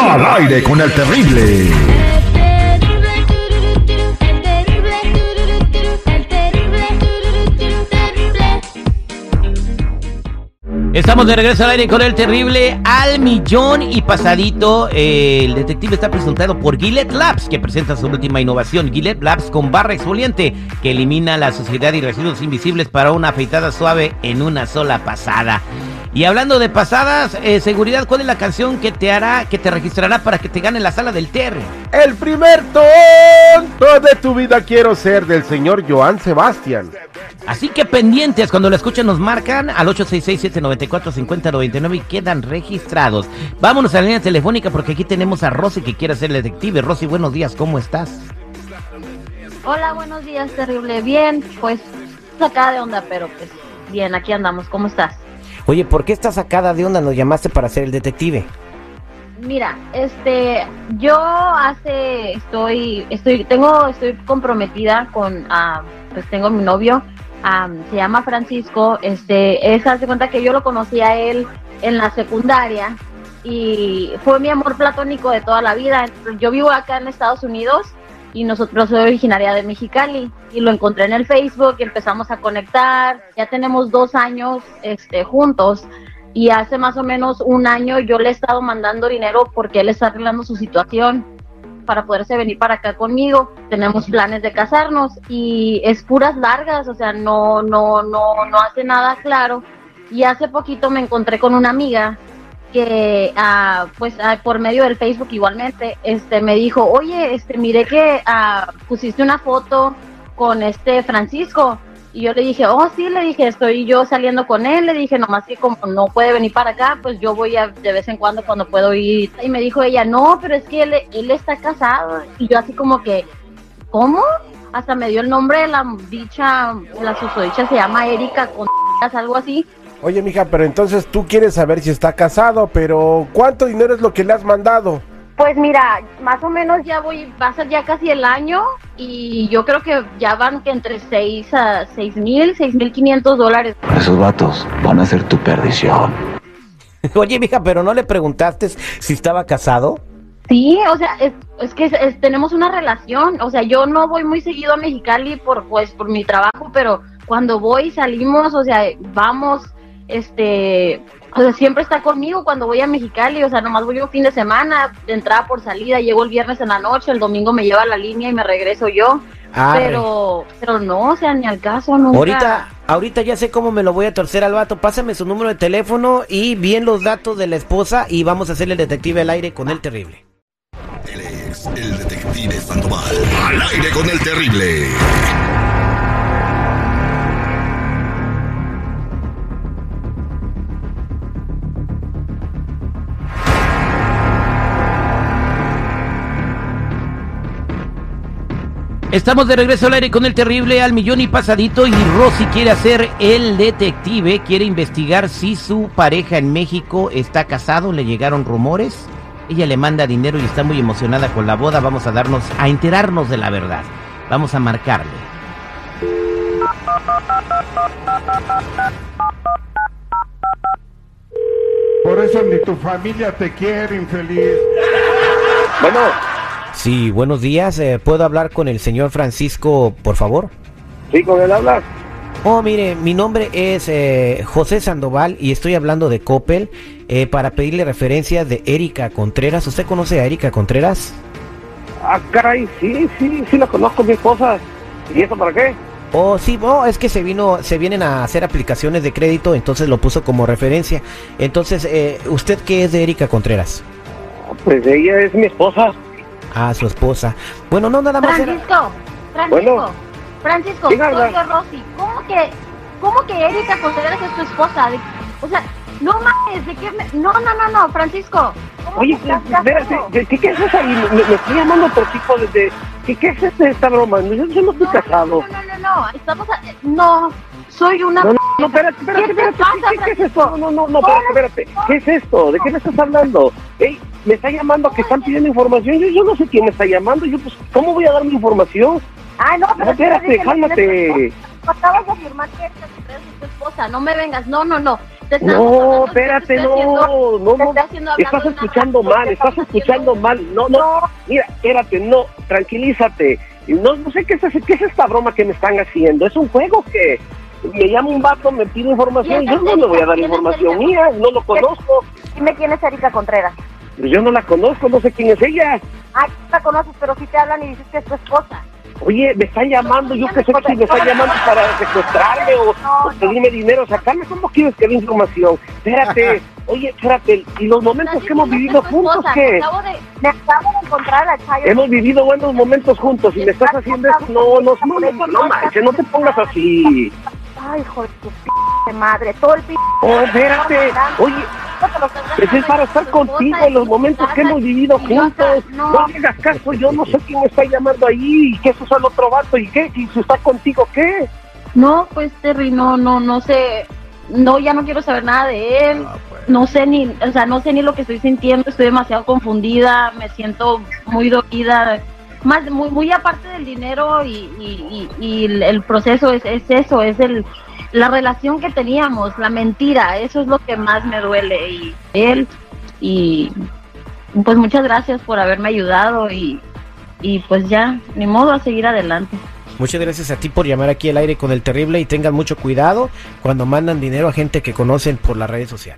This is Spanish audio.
Al aire con el terrible. Estamos de regreso al aire con el terrible al millón y pasadito. Eh, el detective está presentado por Gillette Labs, que presenta su última innovación. Gillette Labs con barra exfoliante, que elimina la suciedad y residuos invisibles para una afeitada suave en una sola pasada. Y hablando de pasadas, eh, seguridad, ¿cuál es la canción que te hará, que te registrará para que te gane la sala del Terry? El primer tonto de tu vida quiero ser del señor Joan Sebastián. Así que pendientes, cuando lo escuchen nos marcan al 866-794-5099 y quedan registrados. Vámonos a la línea telefónica porque aquí tenemos a Rosy que quiere ser detective. Rosy, buenos días, ¿cómo estás? Hola, buenos días, terrible. Bien, pues sacada de onda, pero pues bien, aquí andamos. ¿Cómo estás? Oye, ¿por qué estás sacada de onda? Nos llamaste para ser el detective. Mira, este, yo hace, estoy, estoy, tengo, estoy comprometida con, ah, pues tengo mi novio, ah, se llama Francisco, este, es, hace cuenta que yo lo conocí a él en la secundaria y fue mi amor platónico de toda la vida. Yo vivo acá en Estados Unidos y nosotros soy originaria de Mexicali y lo encontré en el Facebook y empezamos a conectar. Ya tenemos dos años este, juntos y hace más o menos un año yo le he estado mandando dinero porque él está arreglando su situación para poderse venir para acá conmigo. Tenemos planes de casarnos y es puras largas, o sea, no, no, no, no hace nada claro. Y hace poquito me encontré con una amiga que ah, pues ah, por medio del Facebook igualmente este me dijo oye este miré que ah, pusiste una foto con este Francisco y yo le dije oh sí le dije estoy yo saliendo con él le dije nomás que como no puede venir para acá pues yo voy a de vez en cuando cuando puedo ir y me dijo ella no pero es que él, él está casado y yo así como que cómo hasta me dio el nombre de la dicha la susodicha se llama Erika con algo así Oye, mija, pero entonces tú quieres saber si está casado, pero ¿cuánto dinero es lo que le has mandado? Pues mira, más o menos ya voy, va a ser ya casi el año y yo creo que ya van que entre 6 a 6 mil, 6 mil 500 dólares. Esos vatos van a ser tu perdición. Oye, mija, pero no le preguntaste si estaba casado. Sí, o sea, es, es que es- es- tenemos una relación, o sea, yo no voy muy seguido a Mexicali por pues por mi trabajo, pero cuando voy salimos, o sea, vamos, este, o sea, siempre está conmigo cuando voy a Mexicali, o sea, nomás voy un fin de semana, de entrada por salida, llego el viernes en la noche, el domingo me lleva a la línea y me regreso yo, Arre. pero, pero no, o sea, ni al caso, nunca. Ahorita, ahorita ya sé cómo me lo voy a torcer al vato. Pásame su número de teléfono y bien los datos de la esposa y vamos a hacerle el detective al aire con el terrible. Él es el detective Sandoval. Al aire con el terrible. Estamos de regreso al aire con el terrible al millón y pasadito y Rosy quiere hacer el detective, quiere investigar si su pareja en México está casado, le llegaron rumores, ella le manda dinero y está muy emocionada con la boda, vamos a darnos, a enterarnos de la verdad, vamos a marcarle. Por eso ni tu familia te quiere, infeliz. Bueno, Sí, buenos días, eh, ¿puedo hablar con el señor Francisco, por favor? sí, con él hablas. Oh, mire, mi nombre es eh, José Sandoval y estoy hablando de Coppel eh, para pedirle referencias de Erika Contreras. ¿Usted conoce a Erika Contreras? Ah, caray, sí, sí, sí la conozco, mi esposa. ¿Y eso para qué? Oh, sí, oh, es que se vino, se vienen a hacer aplicaciones de crédito, entonces lo puso como referencia. Entonces, eh, ¿usted qué es de Erika Contreras? Pues ella es mi esposa. Ah, su esposa. Bueno, no, nada más era... Francisco, Francisco, Bueno. Francisco, soy yo, Rosy. ¿Cómo que, cómo que Erika Contreras es tu esposa? De- o sea, no mames, ¿de qué me- No, no, no, no, Francisco. ¿cómo Oye, que espérate, casado? ¿qué, haces ahí? Me, me estoy llamando otro tipo de... ¿Qué, qué es este- esta broma? Yo, yo no estoy No, casado. No, no, no, no, estamos... a- no, soy una... No, no, no, espérate, espérate, ¿Qué te espérate. pasa, ¿Qué, qué es esto? No, no, no, no, espérate, espérate. ¿Qué es esto? ¿De qué me estás hablando? Ey, me está llamando que están pidiendo información. Yo, yo no sé quién me está llamando. Yo, pues, ¿cómo voy a dar mi información? Ah, no, No, espérate, cálmate. Acabas de afirmar que es tu esposa, no me vengas, no, no, no. No, espérate, no, haciendo- no, no, estás escuchando mal, te estás escuchando mal, no, no, mira, espérate, no, tranquilízate, no, no sé qué es, qué es esta broma que me están haciendo, es un juego que me llama un vato, me pide información, yo no le voy a dar información mía, no lo conozco, Dime quién es Erika Contreras. Yo no la conozco, no sé quién es ella, Ah, tú la conoces, pero si te hablan y dices que es tu esposa. oye, me están llamando, yo qué sé si me están llamando para secuestrarme o, o pedirme dinero, sacarme, ¿cómo quieres que dé información? Espérate, oye, espérate, y los momentos que hemos vivido juntos, ¿qué? Acabo de, Me acabo de encontrar a Chayo. Hemos vivido buenos momentos juntos y me estás haciendo esto. No, no, no, no, no manches, no te pongas así. Ay, hijo de tu p madre. Todo el p. Oh, espérate. Oye, pues es para estar contigo en los momentos que hemos vivido juntos. No hagas caso, yo no sé quién me está llamando ahí. ¿Y qué es eso al otro vato? ¿Y qué? ¿Y si está contigo qué? No, pues Terry, no, no, no sé, no, ya no quiero saber nada de él, no sé ni, o sea, no sé ni lo que estoy sintiendo, estoy demasiado confundida, me siento muy dolida, más, muy, muy aparte del dinero y, el, proceso es, es eso, es el, la relación que teníamos, la mentira, eso es lo que más me duele y él, y pues muchas gracias por haberme ayudado y, y pues ya, ni modo a seguir adelante. Muchas gracias a ti por llamar aquí al aire con el terrible y tengan mucho cuidado cuando mandan dinero a gente que conocen por las redes sociales.